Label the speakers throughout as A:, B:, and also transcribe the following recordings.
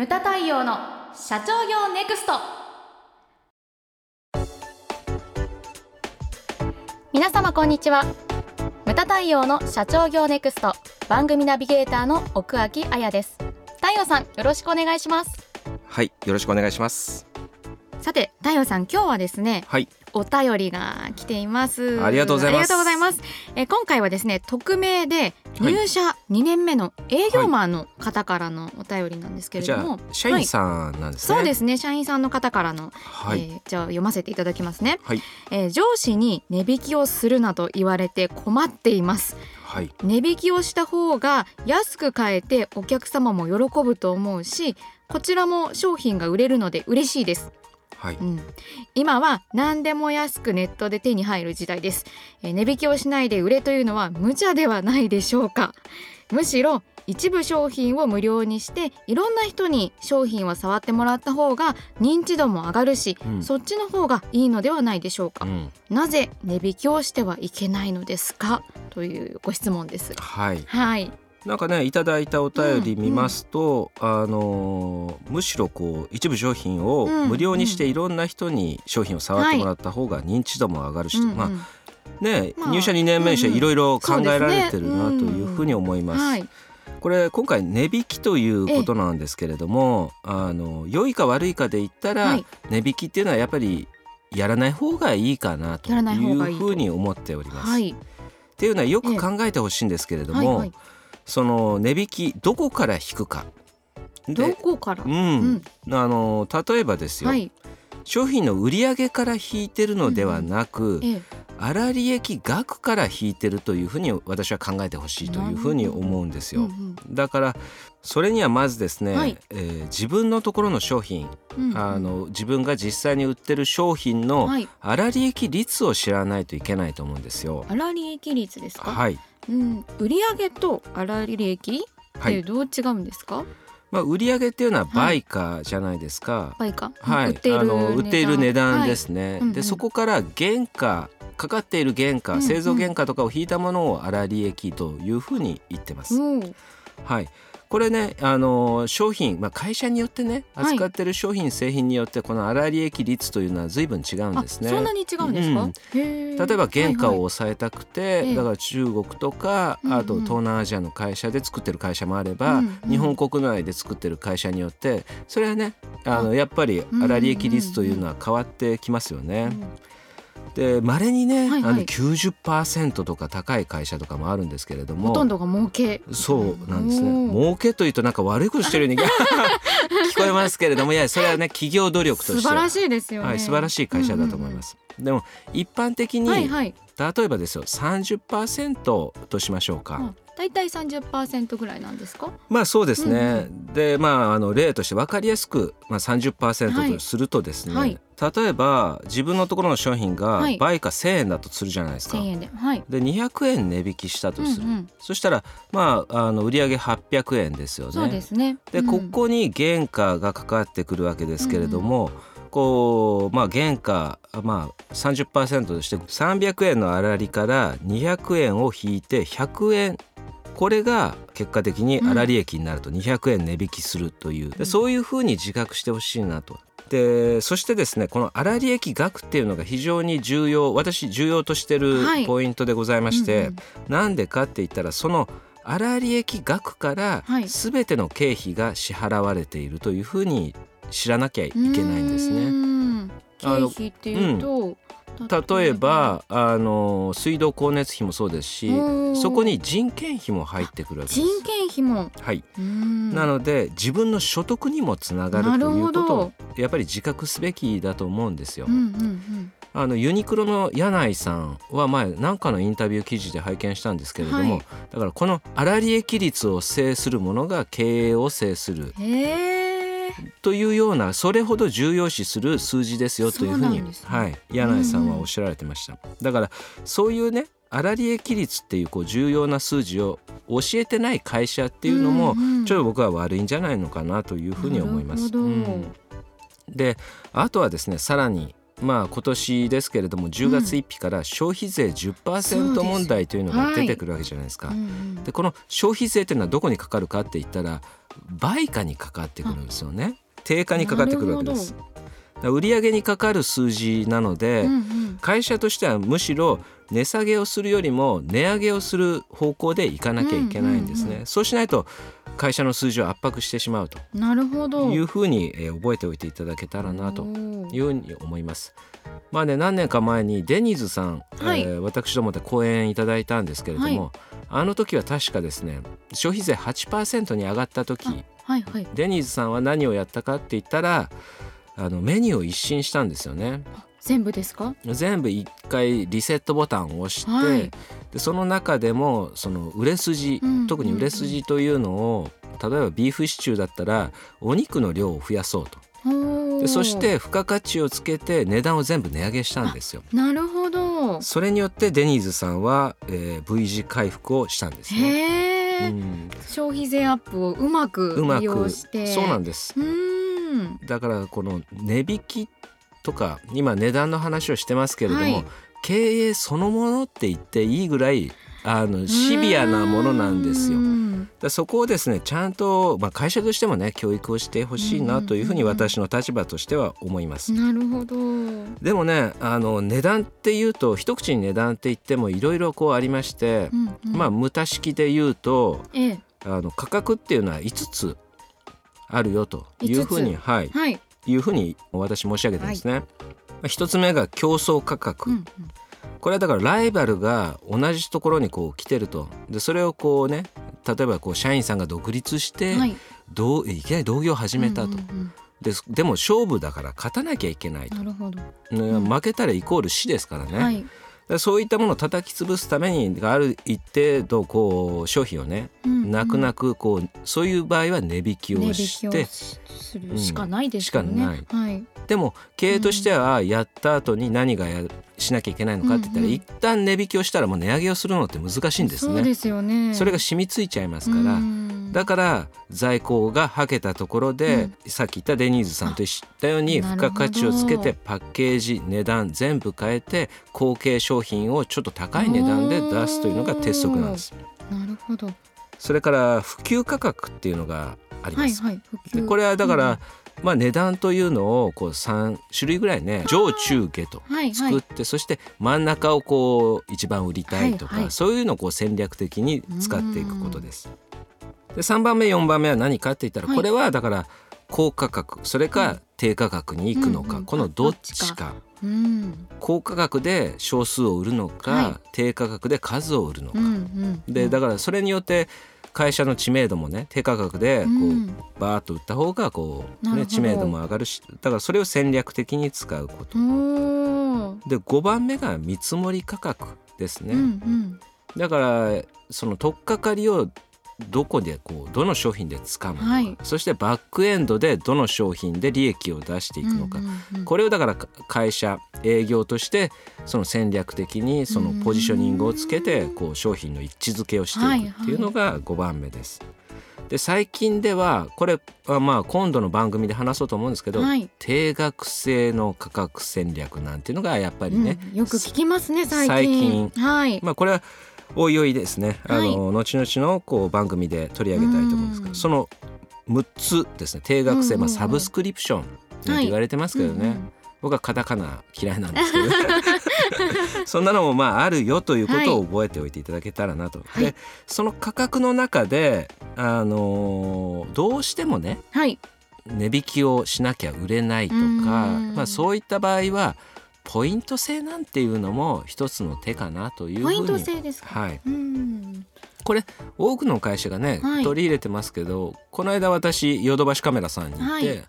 A: ムタ太陽の社長業ネクスト。皆様こんにちは。ムタ太陽の社長業ネクスト。番組ナビゲーターの奥脇彩です。太陽さんよろしくお願いします。
B: はいよろしくお願いします。
A: さて太陽さん今日はですね
B: はい
A: お便りが来ています。
B: ありがとうございます。
A: え今回はですね匿名で入社2年目の営業マンの方からのお便りなんですけれども、
B: あ社員さんなんですね、
A: そうですね。社員さんの方からの、
B: はい、
A: えーじゃあ読ませていただきますね、
B: はい。
A: えー上司に値引きをするなと言われて困っています。
B: はい。
A: 値引きをした方が安く買えてお客様も喜ぶと思うしこちらも商品が売れるので嬉しいです
B: はい。
A: うん、今は何でも安くネットで手に入る時代です、えー値引きをしないで売れというのは無茶ではないでしょうか。むしろ一部商品を無料にしていろんな人に商品を触ってもらった方が認知度も上がるし、
B: うん。
A: そっちの方がいいのではないでしょうか、
B: うん。
A: なぜ値引きをしてはいけないのですか？というご質問です。
B: はい。
A: はい
B: なんかねいただいたお便り見ますと、あのーむしろこう一部商品を
A: うん。
B: 無料にしていろんな人に商品を触ってもらった方が認知度も上がるし、
A: うん。うん
B: まあね、
A: まあ
B: 入社2年目にして
A: うん。うん
B: いろいろ考えられてるなというふうに思います。
A: はい。
B: これ今回値引きということなんですけれどもあの良いか悪いかで言ったら、
A: はい。
B: 値引きっていうのはやっぱりやらない方がいいかなと
A: い
B: いうふうに思っております。
A: はい。
B: っていうのはよく考えてほしいんですけれども、
A: はいはい
B: その値引きどこから引くか。
A: ど
B: で
A: こから、
B: うん。
A: うん。
B: あの例えばですよ、
A: はい。
B: 商品の売上から引いてるのではなく、
A: ええ
B: 粗利益額から引いてるというふうに私は考えてほしいというふうに思うんですよ。だからそれにはまずですね、
A: はい。
B: えー自分のところの商品、
A: うん。うん
B: あの自分が実際に売ってる商品の
A: はい。
B: 粗利益率を知らないといけないと思うんですよ。
A: 粗利益率ですか、
B: はい、
A: うん、売上と粗利益って
B: はい。
A: どう違うんですか、
B: まあ、売上っていうのは売価じゃないですか。はい、
A: 売っている
B: あの売っている値段。です
A: は
B: ね。でそこから原価かかっている原価、
A: うんうん
B: 製造原価とかを引いたものを粗利益というふうに言ってます。
A: いうん。
B: はい。これね、あの商品、まあ、会社によってね
A: はい。
B: 扱ってる商品、製品によってこの粗利益率というのは随分違うん
A: あ
B: ですね。
A: そんなに違うんですか、
B: うん。例えば原価を
A: はいはい
B: 抑えたくて、
A: ええ
B: だから中国とか
A: うんうん。
B: あと東南アジアの会社で作ってる会社もあれば、
A: うんうん。
B: 日本国内で作ってる会社によってそれはねあのやっぱり
A: うん
B: 粗利益率というのは変わってきますよね。
A: うん
B: で稀にね、
A: はいはい。
B: あの90%とか高い会社とかもあるんですけれども。
A: ほとんどが儲け。
B: そうなんです
A: お
B: ね
A: ー。
B: 儲けというとなんか悪いことしてるように聞こえますけれども いやそれはね企業努力として
A: 素晴らしいですよね、
B: はい、素晴らしい会社だと思います。でも一般的に、
A: はいはい。
B: 例えばですよ30%としましょうか。
A: あだいたい30%ぐらいなんですか？
B: まあそうですね。でまああの例として分かりやすく、まあ、30%とするとですね、
A: はい
B: 例えば自分のところの商品が
A: はい。
B: 倍か1,000円だとするじゃないですか。
A: 1000円で。はい。
B: で200円値引きしたとする、
A: うんうん
B: そしたらまああの売上800円ですよね。
A: そうですね。
B: で、
A: うん。
B: ここに原価がかかってくるわけですけれども、こうまあ原価まあ30%として300円の粗利から200円を引いて100円これが結果的に粗利益になると200円値引きするという、でそういうふうに自覚してほしいなと。でそしてですねこの粗利益額っていうのが非常に重要私重要としてる
A: はい。
B: ポイントでございまして、
A: うんうん
B: なんでかって言ったらその粗利益額から
A: はい。
B: 全ての経費が支払われているというふうに知らなきゃいけないんですね。
A: ん。経
B: あの
A: 費っていうと、
B: 例えばあの水道光熱費もそうですしそこに人件費も入ってくるわけです。
A: 人件費も。
B: はい、なので自分の所得にもつながるということをやっぱり自覚すべきだと思うんですよ。
A: うんうんうん。
B: あのユニクロの柳井さんは前何かのインタビュー記事で拝見したんですけれども、
A: はい。
B: だからこの粗利益率を制するものが経営を制する。
A: へえ
B: というようなそれほど重要視する数字ですよというふうに
A: ね。
B: はい、柳井さんはおっしゃられてました。だからそういうね粗利益率っていうこう重要な数字を教えてない会社っていうのもちょっと僕は悪いんじゃないのかなというふうに思います。うん。であとはですねさらにまあ今年ですけれども10月1日から消費税10%問題というのが出てくるわけじゃないですか。でこの消費税というのはどこにかかるかって言ったら売価にかかってくるんですよね。定価にかかってくるわけです。売上にかかる数字なので、
A: うんうん、
B: 会社としてはむしろ値下げをするよりも値上げをする方向でいかなきゃいけないんですね、そうしないと会社の数字を圧迫してしまうと
A: なるほど。
B: いうふうに、えー覚えておいていただけたらなというふうに思います。まあね何年か前にデニーズさん、
A: はい
B: えー私どもで講演いただいたんですけれども、
A: は
B: あの時は確かですね消費税8%に上がった時
A: はいはい。
B: デニーズさんは何をやったかって言ったらあのメニューを一新したんですよね。
A: 全部ですか？
B: 全部一回リセットボタンを押して、
A: はい
B: でその中でもその売れ筋、
A: うん
B: 特に売れ筋というのを例えばビーフシチューだったらお肉の量を増やそうとでそして付加価値をつけて値段を全部値上げしたんですよ。
A: なるほど。
B: それによってデニーズさんは、えー V 字回復をしたんですね。
A: へえ、
B: うん、
A: 消費税アップをうまく
B: うま
A: 利用
B: く
A: して。
B: そうなんです。だからこの値引きとか今値段の話をしてますけれども、
A: はい
B: 経営そのものって言っていいぐらいあのシビアなものなんですよ。
A: う
B: だそこをですねちゃんと、まあ、会社としてもね教育をしてほしいなというふうに私の立場としては思います。
A: なるほど。
B: でもねあの値段っていうと一口に値段って言ってもいろいろこうありまして
A: う、んうん
B: まあ無駄式で言うと
A: ええ
B: あの価格っていうのは5つあるよというふうに、
A: 5
B: はい、
A: はい。
B: いうふうに私申し上げてますね。まあ一つ目が競争価格、
A: うんうん。
B: これはだからライバルが同じところにこう来てると。でそれをこうね例えばこう社員さんが独立して、
A: はい。
B: どういきなり同業を始めたと、ででも勝負だから勝たなきゃいけないと、
A: うんなるほど。
B: ね
A: ん。
B: 負けたらイコール死ですからね、
A: はい。
B: でそういったものを叩き潰すためにある一定度こう商品をね泣く泣くこうそういう場合は値引きをして
A: するしかないですよね。
B: しかない
A: はい。
B: でも経営としてはやった後に何がやしなきゃいけないのかって言ったら、
A: うんうん
B: 一旦値引きをしたらもう値上げをするのって難しいんですね。
A: そうですよね。
B: それが染みついちゃいますから、
A: うん
B: だから在庫がはけたところで、さっき言ったデニーズさんと言ったように付加価値をつけてパッケージ値段全部変えて後継商品をちょっと高い値段で出すというのが鉄則なんです。
A: なるほど。は
B: それから普及価格っていうのがあります。
A: いはい。普及
B: でこれはだから、まあ、値段というのをこう3種類ぐらいね上中下と
A: はいはい
B: 作って、そして真ん中をこう一番売りたいとか、
A: はいはい
B: そういうのをこう戦略的に使っていくことです。で3番目4番目は何かって言ったら、
A: はい
B: これはだから高価格それか低価格に行くのか、
A: うんうん
B: このどっちか
A: うん。
B: 高価格で少数を売るのか、
A: は
B: 低価格で数を売るのか、
A: うんうん。
B: でだからそれによって会社の知名度もね低価格でこう、
A: うん
B: バーッと売った方がこう、ね、知名度も上がるしだからそれを戦略的に使うこと。で5番目が見積もり価格ですね。
A: うんうん。
B: だからその取っかかりをどこでこうどの商品で使うのか、
A: はい。
B: そしてバックエンドでどの商品で利益を出していくのか、これをだからか会社営業としてその戦略的にそのポジショニングをつけてこう商品の一致づけをしていくっていうのが5番目です。で最近ではこれはまあ今度の番組で話そうと思うんですけど、
A: はい。
B: 定額制の価格戦略なんていうのがやっぱりね、
A: うん。よく聞きますね最近。
B: 最近。
A: はい。
B: まあこれはおいおいですね、あの後々のこう番組で取り上げたいと思うんですけど、
A: うん。
B: その6つですね。定額制、まあ、サブスクリプションなんて言われてますけどね、
A: うんうん。
B: 僕はカタカナ嫌いなんですけど そんなのもまああるよということを覚えておいていただけたらなと。
A: はい。
B: でその価格の中で、あのーどうしてもね
A: はい。
B: 値引きをしなきゃ売れないとか、
A: うん。
B: まあ、そういった場合はポイント制なんていうのも一つの手かなというふうに
A: ポイント制ですか？
B: はい、
A: うん。
B: これ多くの会社がね、
A: はい。
B: 取り入れてますけどこの間私ヨドバシカメラさんに行って、
A: はい。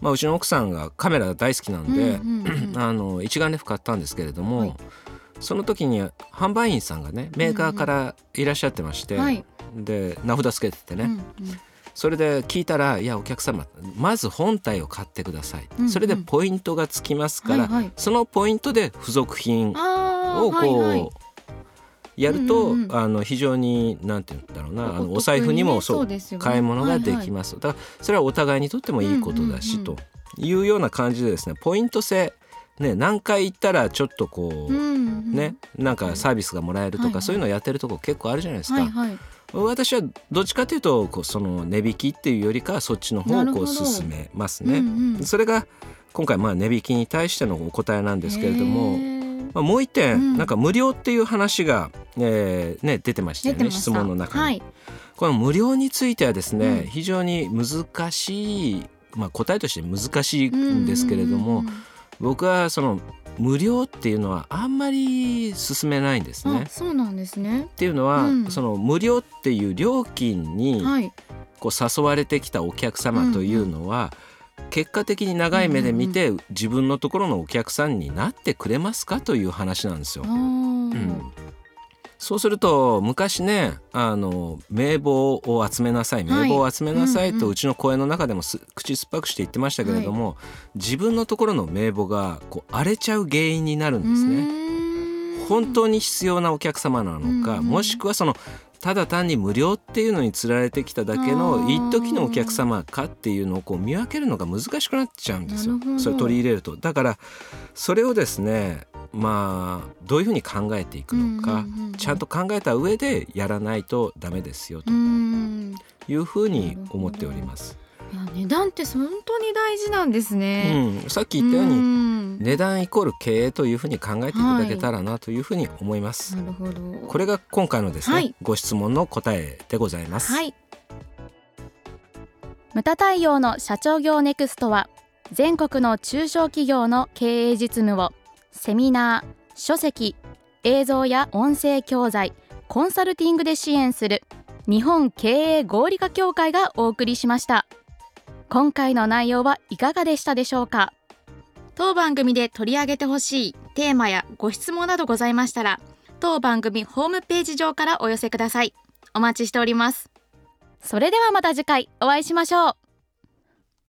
B: まあ、うちの奥さんがカメラ大好きなんで、
A: うんうんうん。
B: あの一眼レフ買ったんですけれども、
A: はい。
B: その時に販売員さんがねメーカーからいらっしゃってまして、
A: はい。
B: で名札つけててね、
A: うんうん
B: それで聞いたら「いやお客様まず本体を買ってください」
A: うんうん。
B: それでポイントがつきますから、
A: はいはい。
B: そのポイントで付属品をこう、
A: はいはい。
B: やると、
A: うんうんうん。
B: あの非常になんて言うんだろうなあのお財布にもそう
A: ね。
B: 買い物ができます、だからそれはお互いにとってもいいことだし、
A: うんうんうん
B: というような感じでですねポイント制ね何回行ったらちょっとこう、
A: うんうん
B: ねなんかサービスがもらえるとか、
A: はいはい。
B: そういうのをやってるとこ結構あるじゃないですか、
A: はいはい。
B: 私はどっちかというとこうその値引きっていうよりかはそっちの方をこう進めますね。
A: うんうん。
B: それが今回まあ値引きに対してのお答えなんですけれど
A: へ
B: も、
A: ー。
B: まあ、もう一点、
A: うん。
B: なんか無料っていう話が、えーね、出てましたよね質問の中に。
A: はい。
B: この無料についてはですね、
A: うん。
B: 非常に難しい、まあ、答えとして難しいんですけれども、僕はその無料っていうのはあんまり進めないんですね。
A: あ。そうなんですね。
B: っていうのは、
A: うん。
B: その無料っていう料金に
A: はい。
B: こう誘われてきたお客様というのは、結果的に長い目で見て、自分のところのお客さんになってくれますかという話なんですよ。うんそうすると昔ねあの名簿を集めなさい。
A: はい。
B: 名簿を集めなさいとうちの声の中でもす口酸っぱくして言ってましたけれども、自分のところの名簿がこう荒れちゃう原因になるんですね。本当に必要なお客様なのか、もしくはそのただ単に無料っていうのにつられてきただけ
A: あ
B: の
A: ー
B: 一時のお客様かっていうのをこう見分けるのが難しくなっちゃうんですよ。それ取り入れると。だからそれをですねまあどういうふうに考えていくのか、
A: うんうんうんうん
B: ちゃんと考えた上でやらないとダメですよというふうに思っております。
A: いや値段って本当に大事なんですね。
B: うん、さっき言ったように
A: ん
B: 値段イコール経営というふうに考えていただけたらなというふうに思います。
A: なるほど。
B: これが今回のですね、
A: はい
B: ご質問の答えでございます。
A: はい
C: ムタ対応の社長業ネクストは全国の中小企業の経営実務をセミナー、書籍、映像や音声教材、コンサルティングで支援する日本経営合理化協会がお送りしました。今回の内容はいかがでしたでしょうか？
A: 当番組で取り上げてほしいテーマやご質問などございましたら当番組ホームページ上からお寄せください。お待ちしております。
C: それではまた次回お会いしましょう